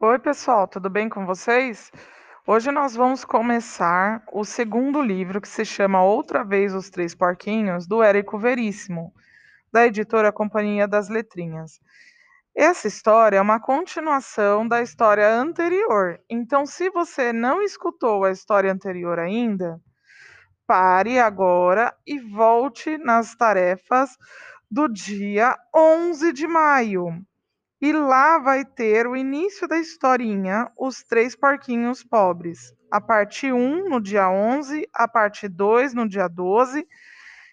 Oi, pessoal, tudo bem com vocês? Hoje nós vamos começar o segundo livro que se chama Outra Vez os Três Porquinhos, do Érico Veríssimo, da editora Companhia das Letrinhas. Essa história é uma continuação da história anterior. Então, se você não escutou a história anterior ainda, pare agora e volte nas tarefas do dia 11 de maio. E lá vai ter o início da historinha Os Três Porquinhos Pobres. A parte 1 no dia 11, a parte 2 no dia 12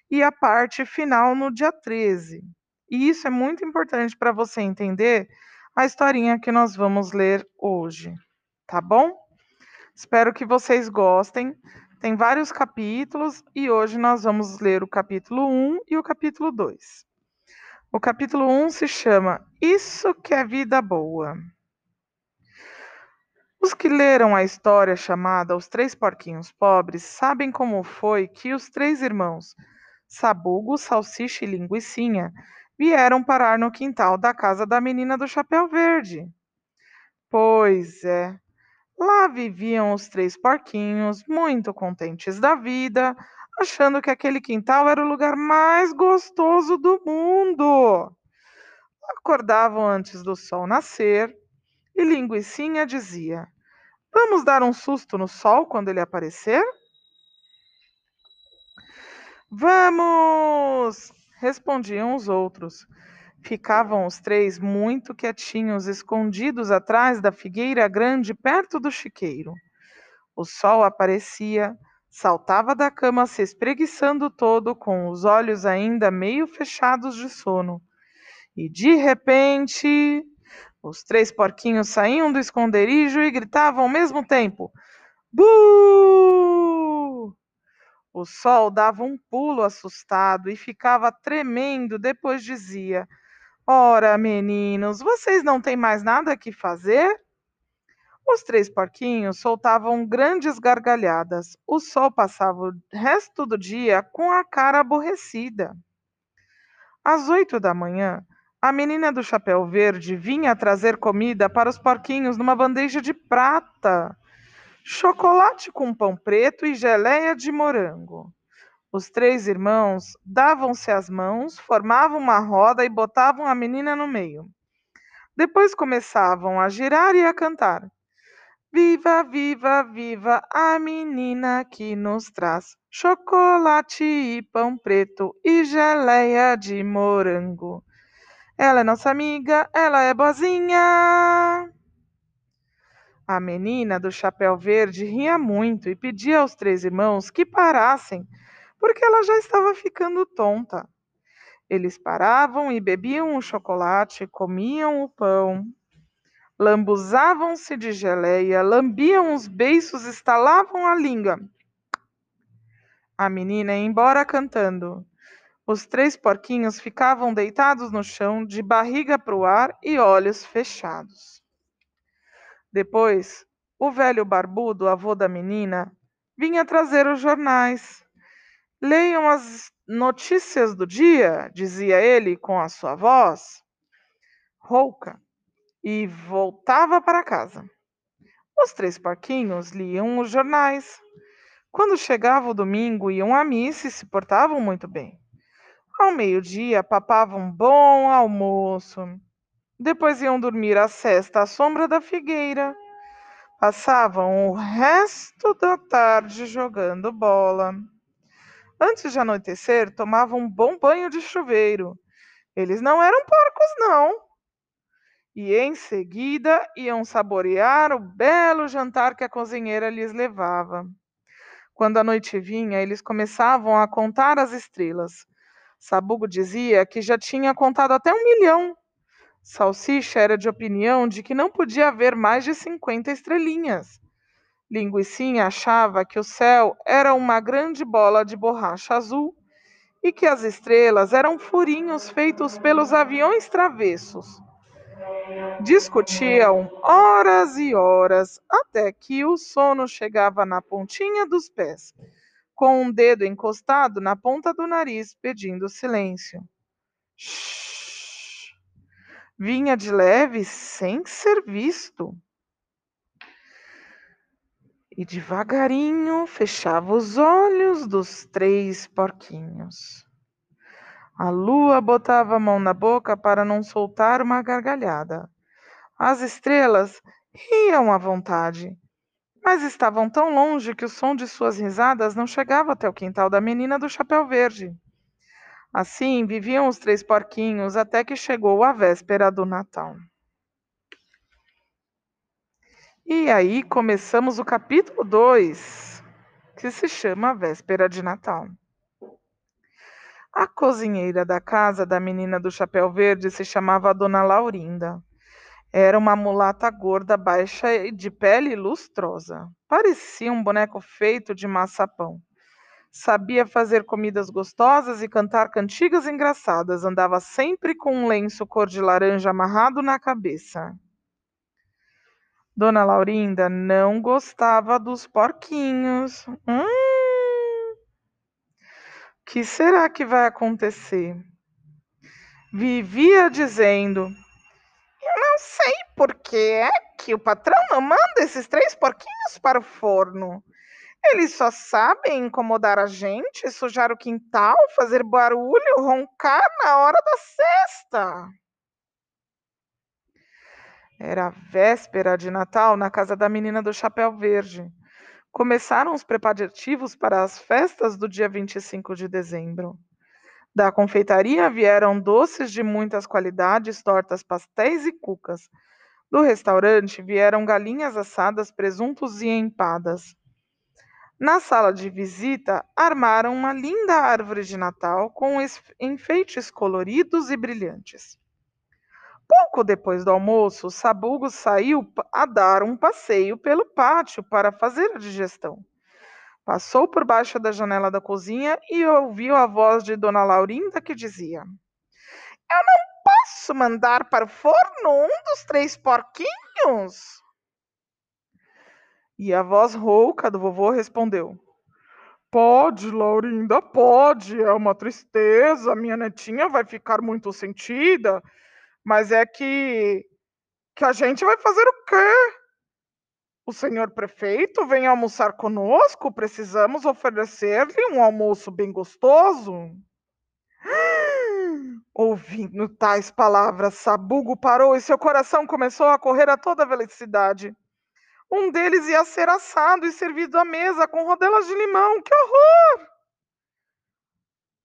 e a parte final no dia 13. E isso é muito importante para você entender a historinha que nós vamos ler hoje, tá bom? Espero que vocês gostem. Tem vários capítulos e hoje nós vamos ler o capítulo 1 e o capítulo 2. O capítulo 1 se chama Isso que é Vida Boa. Os que leram a história chamada Os Três Porquinhos Pobres sabem como foi que os três irmãos, Sabugo, Salsicha e Linguicinha, vieram parar no quintal da casa da menina do chapéu verde. Pois é, lá viviam os três porquinhos, muito contentes da vida, achando que aquele quintal era o lugar mais gostoso do mundo. Acordavam antes do sol nascer e Linguicinha dizia: Vamos dar um susto no sol quando ele aparecer? Vamos! respondiam os outros. Ficavam os três muito quietinhos, escondidos atrás da figueira grande perto do chiqueiro. O sol aparecia Saltava da cama se espreguiçando todo, com os olhos ainda meio fechados de sono. E de repente, os três porquinhos saíam do esconderijo e gritavam ao mesmo tempo: Bu! O sol dava um pulo assustado e ficava tremendo, depois dizia: Ora, meninos, vocês não têm mais nada que fazer? Os três porquinhos soltavam grandes gargalhadas. O sol passava o resto do dia com a cara aborrecida. Às oito da manhã, a menina do chapéu verde vinha trazer comida para os porquinhos numa bandeja de prata. Chocolate com pão preto e geleia de morango. Os três irmãos davam-se as mãos, formavam uma roda e botavam a menina no meio. Depois começavam a girar e a cantar. Viva, viva, viva a menina que nos traz chocolate e pão preto e geleia de morango. Ela é nossa amiga, ela é boazinha. A menina do chapéu verde ria muito e pedia aos três irmãos que parassem, porque ela já estava ficando tonta. Eles paravam e bebiam o chocolate, comiam o pão, lambuzavam-se de geleia, lambiam os beiços, estalavam a língua. A menina ia embora cantando. Os três porquinhos ficavam deitados no chão, de barriga para o ar e olhos fechados. Depois, o velho barbudo, avô da menina, vinha trazer os jornais. Leiam as notícias do dia, dizia ele com a sua voz rouca e voltava para casa. Os três porquinhos liam os jornais. Quando chegava o domingo, iam à missa e se portavam muito bem. Ao meio-dia, papavam um bom almoço. Depois iam dormir a cesta à sombra da figueira. Passavam o resto da tarde jogando bola. Antes de anoitecer, tomavam um bom banho de chuveiro. Eles não eram porcos, não e em seguida iam saborear o belo jantar que a cozinheira lhes levava. Quando a noite vinha, eles começavam a contar as estrelas. Sabugo dizia que já tinha contado até um milhão. Salsicha era de opinião de que não podia haver mais de cinquenta estrelinhas. Linguicinha achava que o céu era uma grande bola de borracha azul e que as estrelas eram furinhos feitos pelos aviões travessos. Discutiam horas e horas até que o sono chegava na pontinha dos pés, com um dedo encostado na ponta do nariz, pedindo silêncio. Shhh! Vinha de leve sem ser visto. E devagarinho fechava os olhos dos três porquinhos. A lua botava a mão na boca para não soltar uma gargalhada. As estrelas riam à vontade, mas estavam tão longe que o som de suas risadas não chegava até o quintal da menina do chapéu verde. Assim viviam os três porquinhos até que chegou a véspera do Natal. E aí começamos o capítulo 2, que se chama Véspera de Natal. A cozinheira da casa da menina do chapéu verde se chamava Dona Laurinda. Era uma mulata gorda, baixa e de pele lustrosa. Parecia um boneco feito de maçapão. Sabia fazer comidas gostosas e cantar cantigas engraçadas. Andava sempre com um lenço cor de laranja amarrado na cabeça. Dona Laurinda não gostava dos porquinhos. Hum, que será que vai acontecer? Vivia dizendo: Eu não sei por que é que o patrão não manda esses três porquinhos para o forno. Eles só sabem incomodar a gente, sujar o quintal, fazer barulho, roncar na hora da cesta. Era véspera de Natal na casa da menina do chapéu verde. Começaram os preparativos para as festas do dia 25 de dezembro. Da confeitaria vieram doces de muitas qualidades, tortas, pastéis e cucas. Do restaurante vieram galinhas assadas, presuntos e empadas. Na sala de visita, armaram uma linda árvore de Natal com enfeites coloridos e brilhantes. Pouco depois do almoço, Sabugo saiu a dar um passeio pelo pátio para fazer a digestão. Passou por baixo da janela da cozinha e ouviu a voz de Dona Laurinda que dizia: Eu não posso mandar para o forno um dos três porquinhos. E a voz rouca do vovô respondeu: Pode, Laurinda, pode. É uma tristeza. Minha netinha vai ficar muito sentida mas é que que a gente vai fazer o quê? O senhor prefeito vem almoçar conosco, precisamos oferecer-lhe um almoço bem gostoso. Ouvindo tais palavras, Sabugo parou e seu coração começou a correr a toda velocidade. Um deles ia ser assado e servido à mesa com rodelas de limão. Que horror!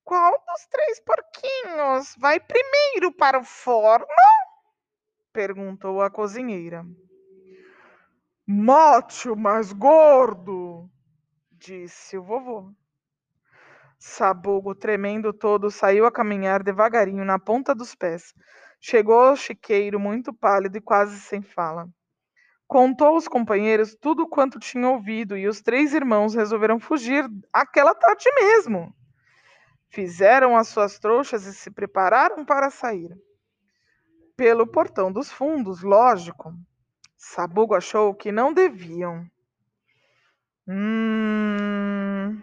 Qual dos três porquinhos vai primeiro para o forno? perguntou a cozinheira. Mate o mais gordo, disse o vovô. Sabugo, tremendo todo, saiu a caminhar devagarinho na ponta dos pés. Chegou ao chiqueiro muito pálido e quase sem fala. Contou aos companheiros tudo quanto tinha ouvido e os três irmãos resolveram fugir aquela tarde mesmo. Fizeram as suas trouxas e se prepararam para sair. Pelo portão dos fundos, lógico. Sabugo achou que não deviam. Hum...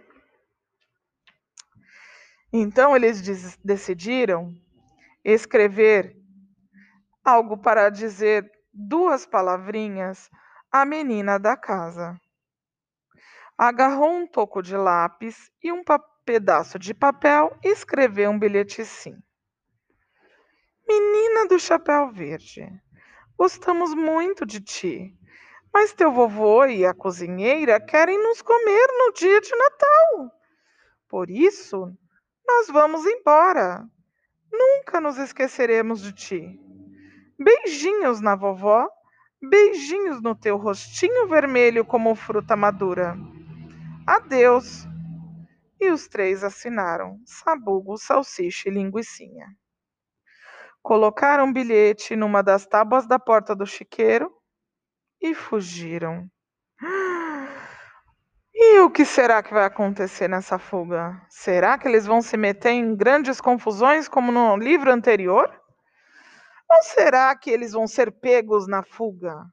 Então eles decidiram escrever algo para dizer duas palavrinhas à menina da casa. Agarrou um toco de lápis e um papel pedaço de papel e escreveu um bilhete assim. Menina do chapéu verde, gostamos muito de ti, mas teu vovô e a cozinheira querem nos comer no dia de Natal. Por isso, nós vamos embora. Nunca nos esqueceremos de ti. Beijinhos na vovó, beijinhos no teu rostinho vermelho como fruta madura. Adeus e os três assinaram Sabugo, Salsicha e Linguicinha. Colocaram um bilhete numa das tábuas da porta do chiqueiro e fugiram. E o que será que vai acontecer nessa fuga? Será que eles vão se meter em grandes confusões como no livro anterior? Ou será que eles vão ser pegos na fuga?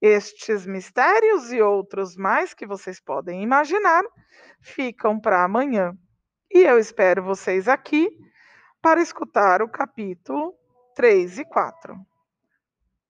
Estes mistérios e outros mais que vocês podem imaginar ficam para amanhã. E eu espero vocês aqui para escutar o capítulo 3 e 4.